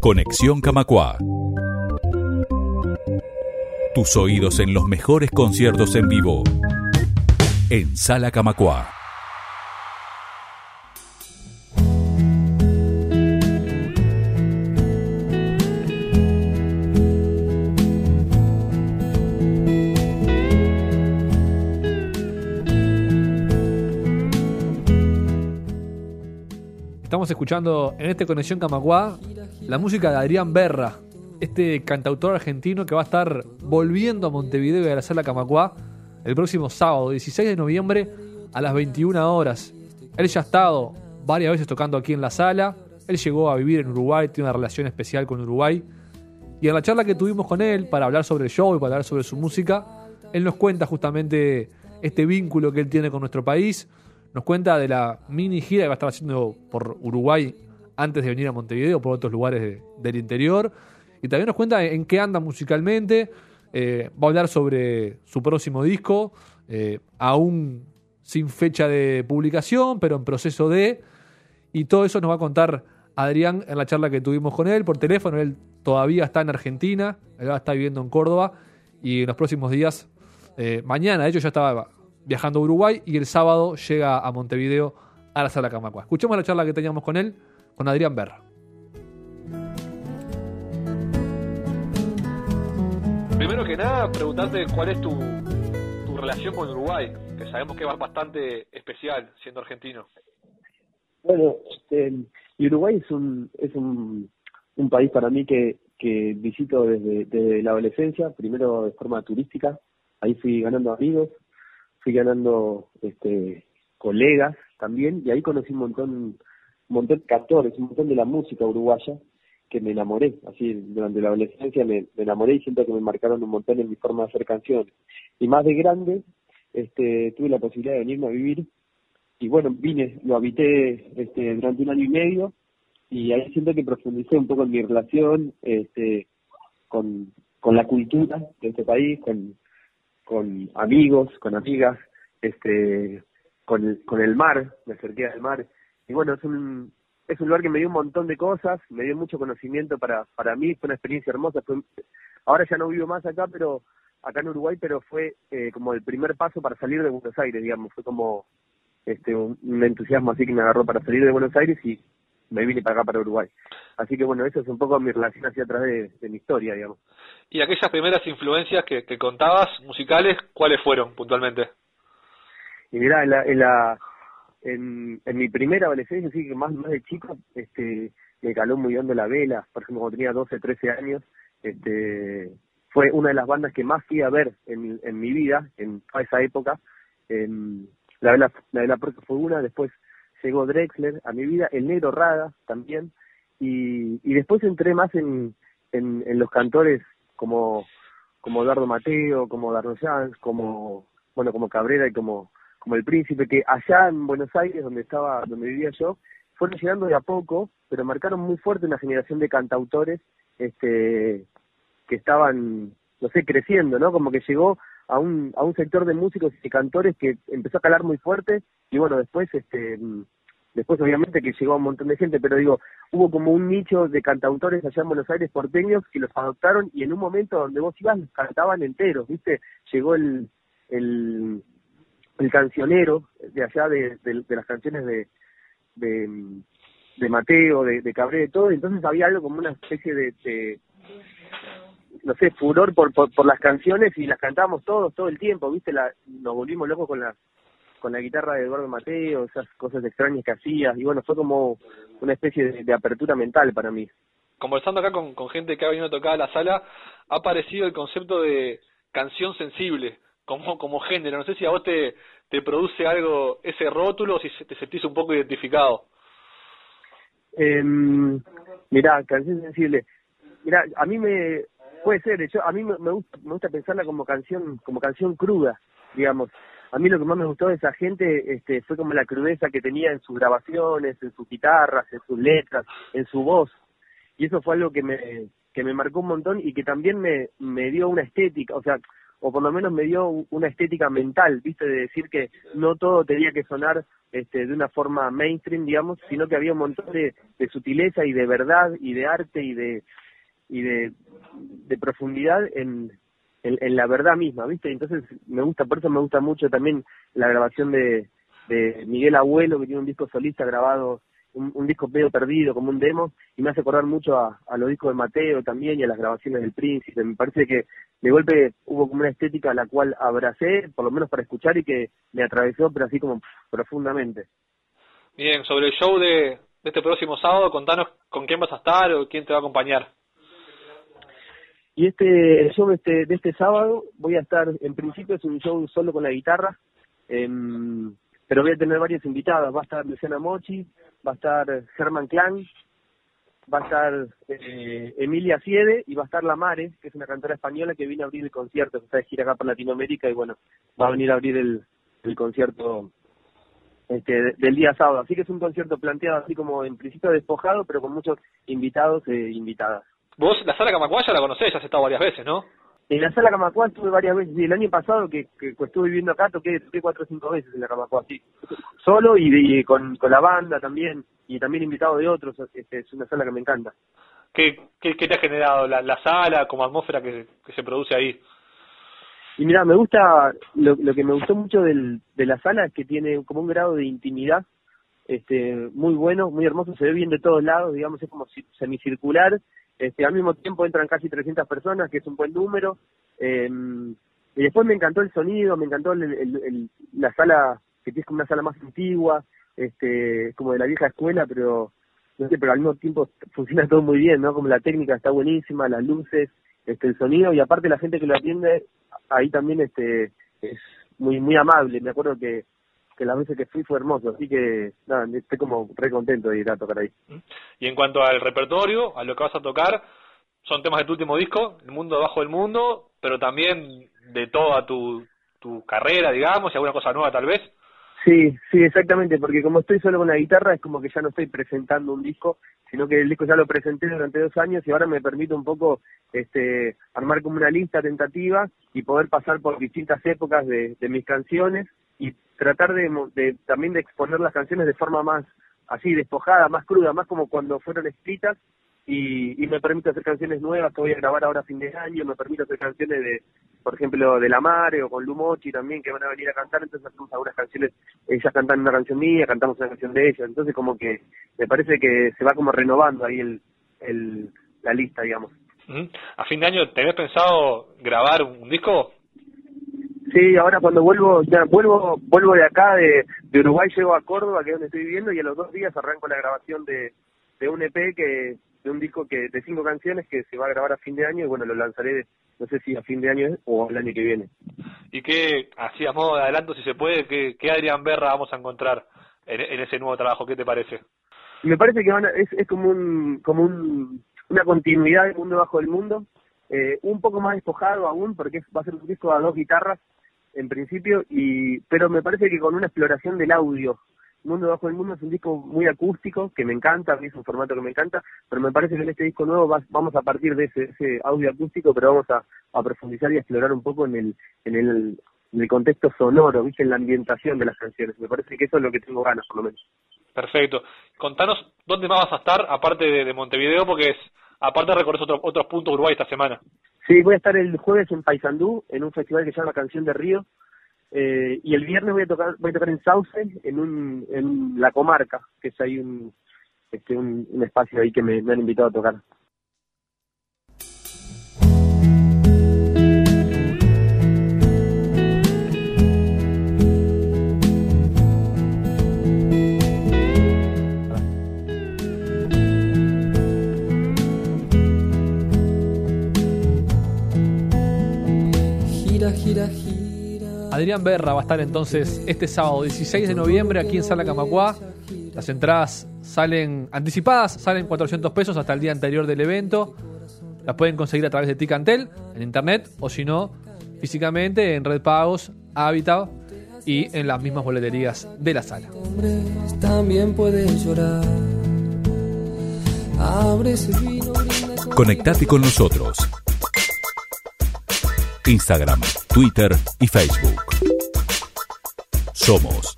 Conexión Camacua. Tus oídos en los mejores conciertos en vivo. En Sala Camacua. Estamos escuchando en este Conexión Camacuá la música de Adrián Berra, este cantautor argentino que va a estar volviendo a Montevideo y a la sala Camacuá el próximo sábado, 16 de noviembre a las 21 horas. Él ya ha estado varias veces tocando aquí en la sala, él llegó a vivir en Uruguay, tiene una relación especial con Uruguay. Y en la charla que tuvimos con él para hablar sobre el show y para hablar sobre su música, él nos cuenta justamente este vínculo que él tiene con nuestro país, nos cuenta de la mini gira que va a estar haciendo por Uruguay antes de venir a Montevideo, por otros lugares de- del interior. Y también nos cuenta en qué anda musicalmente. Eh, va a hablar sobre su próximo disco, eh, aún sin fecha de publicación, pero en proceso de. Y todo eso nos va a contar Adrián en la charla que tuvimos con él por teléfono. Él todavía está en Argentina, él estar viviendo en Córdoba. Y en los próximos días, eh, mañana, de hecho, ya estaba viajando a Uruguay y el sábado llega a Montevideo a la sala Camacua. Escuchemos la charla que teníamos con él, con Adrián Berra. Primero que nada, preguntarte cuál es tu, tu relación con Uruguay, que sabemos que es bastante especial siendo argentino. Bueno, este, Uruguay es un es un, un país para mí que, que visito desde, desde la adolescencia, primero de forma turística, ahí fui ganando amigos, fui ganando este colegas también, y ahí conocí un montón, un montón de cantores, un montón de la música uruguaya, que me enamoré, así durante la adolescencia me, enamoré y siento que me marcaron un montón en mi forma de hacer canciones. Y más de grande, este, tuve la posibilidad de venirme a vivir y bueno, vine, lo habité este, durante un año y medio y ahí siento que profundicé un poco en mi relación este, con, la cultura de este país, con, con amigos, con amigas, este, con, el, con el mar, me acerqué al mar y bueno, es un, es un lugar que me dio un montón de cosas, me dio mucho conocimiento para, para mí, fue una experiencia hermosa, fue, ahora ya no vivo más acá, pero acá en Uruguay, pero fue eh, como el primer paso para salir de Buenos Aires, digamos, fue como este un, un entusiasmo así que me agarró para salir de Buenos Aires y me vine para acá, para Uruguay. Así que bueno, eso es un poco mi relación hacia atrás de, de mi historia, digamos. Y aquellas primeras influencias que, que contabas, musicales, ¿cuáles fueron puntualmente? Y mirá, en la, en, la, en, mi primera adolescencia, así que más, más de chico, este, me caló muy hondo la vela, por ejemplo, cuando tenía 12, 13 años, este, fue una de las bandas que más fui a ver en, en mi vida, en toda esa época. En, la vela, la vela Puerto fue una, después llegó Drexler a mi vida, el Negro Rada también, y, y después entré más en, en, los cantores como, como Eduardo Mateo, como Darno Jans, como, bueno, como Cabrera y como, como El Príncipe, que allá en Buenos Aires, donde estaba, donde vivía yo, fueron llegando de a poco, pero marcaron muy fuerte una generación de cantautores, este, que estaban, no sé, creciendo, ¿no? Como que llegó a un, a un sector de músicos y cantores que empezó a calar muy fuerte y bueno, después, este, después obviamente que llegó a un montón de gente, pero digo, hubo como un nicho de cantautores allá en Buenos Aires porteños que los adoptaron y en un momento donde vos ibas los cantaban enteros, ¿viste? Llegó el, el, el cancionero de allá de, las canciones de, de, Mateo, de, de Cabré, de todo, entonces había algo como una especie de, no sé, furor por, por, por las canciones y las cantábamos todos, todo el tiempo, ¿viste? La, nos volvimos locos con la, con la guitarra de Eduardo Mateo, esas cosas extrañas que hacías, y bueno, fue como una especie de, apertura mental para mí. Conversando acá con, gente que ha venido a tocar la sala, ha aparecido el concepto de canción sensible como, como género. No sé si a vos te, te produce algo ese rótulo si te sentís un poco identificado. Eh, mirá, canción sensible. Mirá, a mí me puede ser, yo a mí me, me gusta me gusta pensarla como canción como canción cruda, digamos. A mí lo que más me gustó de esa gente este fue como la crudeza que tenía en sus grabaciones, en sus guitarras, en sus letras, en su voz. Y eso fue algo que me que me marcó un montón y que también me me dio una estética, o sea, o por lo menos me dio una estética mental, viste, de decir que no todo tenía que sonar este, de una forma mainstream, digamos, sino que había un montón de, sutileza y de verdad y de arte y de y de, profundidad en, en, la verdad misma, ¿viste? Entonces me gusta, por eso me gusta mucho también la grabación de, de Miguel Abuelo, que tiene un disco solista grabado, un, disco medio perdido, como un demo, y me hace acordar mucho a, a, los discos de Mateo también y a las grabaciones del Príncipe. Me parece que de golpe hubo como una estética a la cual abracé, por lo menos para escuchar, y que me atravesó, pero así como profundamente. Bien, sobre el show de, de este próximo sábado, contanos con quién vas a estar o quién te va a acompañar. Y este show este, de este sábado voy a estar, en principio es un show solo con la guitarra, em, pero voy a tener varios invitados. Va a estar Luciana Mochi, va a estar Germán Clan, va a estar eh, Emilia Siede y va a estar La Mare, que es una cantora española que viene a abrir el concierto, que está de gira acá por Latinoamérica y bueno, va a venir a abrir el, el concierto este, del día sábado. Así que es un concierto planteado así como en principio despojado, pero con muchos invitados e invitadas. Vos la sala Camacuá ya la conocés, has estado varias veces, ¿no? En la sala Camacuá estuve varias veces. Y el año pasado que, que, estuve viviendo acá toqué, toqué cuatro o cinco veces en la Camacuá, sí. Solo y, con, con la banda también. Y también invitado de otros. Este, es una sala que me encanta. ¿Qué, qué, te ha generado la, la sala como atmósfera que, que se produce ahí? Y mira, me gusta, lo, lo que me gustó mucho del, de la sala es que tiene como un grado de intimidad este muy bueno, muy hermoso, se ve bien de todos lados, digamos, es como semicircular este, al mismo tiempo entran casi 300 personas, que es un buen número. Eh, y después me encantó el sonido, me encantó el, la sala, que es como una sala más antigua, este, como de la vieja escuela, pero no sé, pero al mismo tiempo funciona todo muy bien, ¿no? Como la técnica está buenísima, las luces, este, el sonido y aparte la gente que lo atiende ahí también este es muy muy amable. Me acuerdo que que las veces que fui fue hermoso, así que nada, estoy como re contento de ir a tocar ahí. Y en cuanto al repertorio, a lo que vas a tocar, son temas de tu último disco, El Mundo Debajo del Mundo, pero también de toda tu, tu carrera, digamos, y alguna cosa nueva tal vez. Sí, sí, exactamente, porque como estoy solo con la guitarra es como que ya no estoy presentando un disco, sino que el disco ya lo presenté durante dos años y ahora me permite un poco este armar como una lista tentativa y poder pasar por distintas épocas de, de mis canciones y tratar de, de, también de exponer las canciones de forma más así despojada, más cruda, más como cuando fueron escritas y, y me permite hacer canciones nuevas que voy a grabar ahora a fin de año, me permite hacer canciones de, por ejemplo, de La Mare o con Lumochi también que van a venir a cantar, entonces hacemos algunas canciones, ellas cantan una canción mía, cantamos una canción de ellas, entonces como que me parece que se va como renovando ahí el, el la lista, digamos. ¿A fin de año tenés pensado grabar un disco? Sí, ahora cuando vuelvo, ya vuelvo, vuelvo de acá, de, de Uruguay, llego a Córdoba, que es donde estoy viviendo, y a los dos días arranco la grabación de, de un EP que, de un disco que, de cinco canciones que se va a grabar a fin de año, y bueno, lo lanzaré, no sé si a fin de año o el año que viene. ¿Y qué, así a modo de adelanto, si se puede, qué, qué Adrián Berra vamos a encontrar en, en ese nuevo trabajo? ¿Qué te parece? Me parece que van es, es como un, como un, una continuidad del mundo bajo el mundo, eh, un poco más despojado aún, porque va a ser un disco a dos guitarras, en principio, y pero me parece que con una exploración del audio. Mundo Bajo el Mundo es un disco muy acústico, que me encanta, es un formato que me encanta, pero me parece que en este disco nuevo vamos a partir de ese, audio acústico, pero vamos a, profundizar y explorar un poco en el, en el, en el contexto sonoro, ¿viste? en la ambientación de las canciones. Me parece que eso es lo que tengo ganas, por lo menos. Perfecto. Contanos dónde más vas a estar, aparte de, Montevideo, porque es aparte recorres otro, otros puntos Uruguay esta semana. Sí, voy a estar el jueves en Paysandú, en un festival que se llama Canción de Río, eh, y el viernes voy a tocar voy a tocar en Sauce, en, un, en la comarca, que es ahí un, este, un, espacio ahí que me han invitado a tocar. Adrián Berra va a estar entonces este sábado 16 de noviembre aquí en Sala Camacuá. Las entradas salen anticipadas, salen 400 pesos hasta el día anterior del evento. Las pueden conseguir a través de Ticantel en internet o si no, físicamente en Red Pagos, Habitat y en las mismas boleterías de la sala. También llorar. Conectate con nosotros. Instagram, Twitter y Facebook. Somos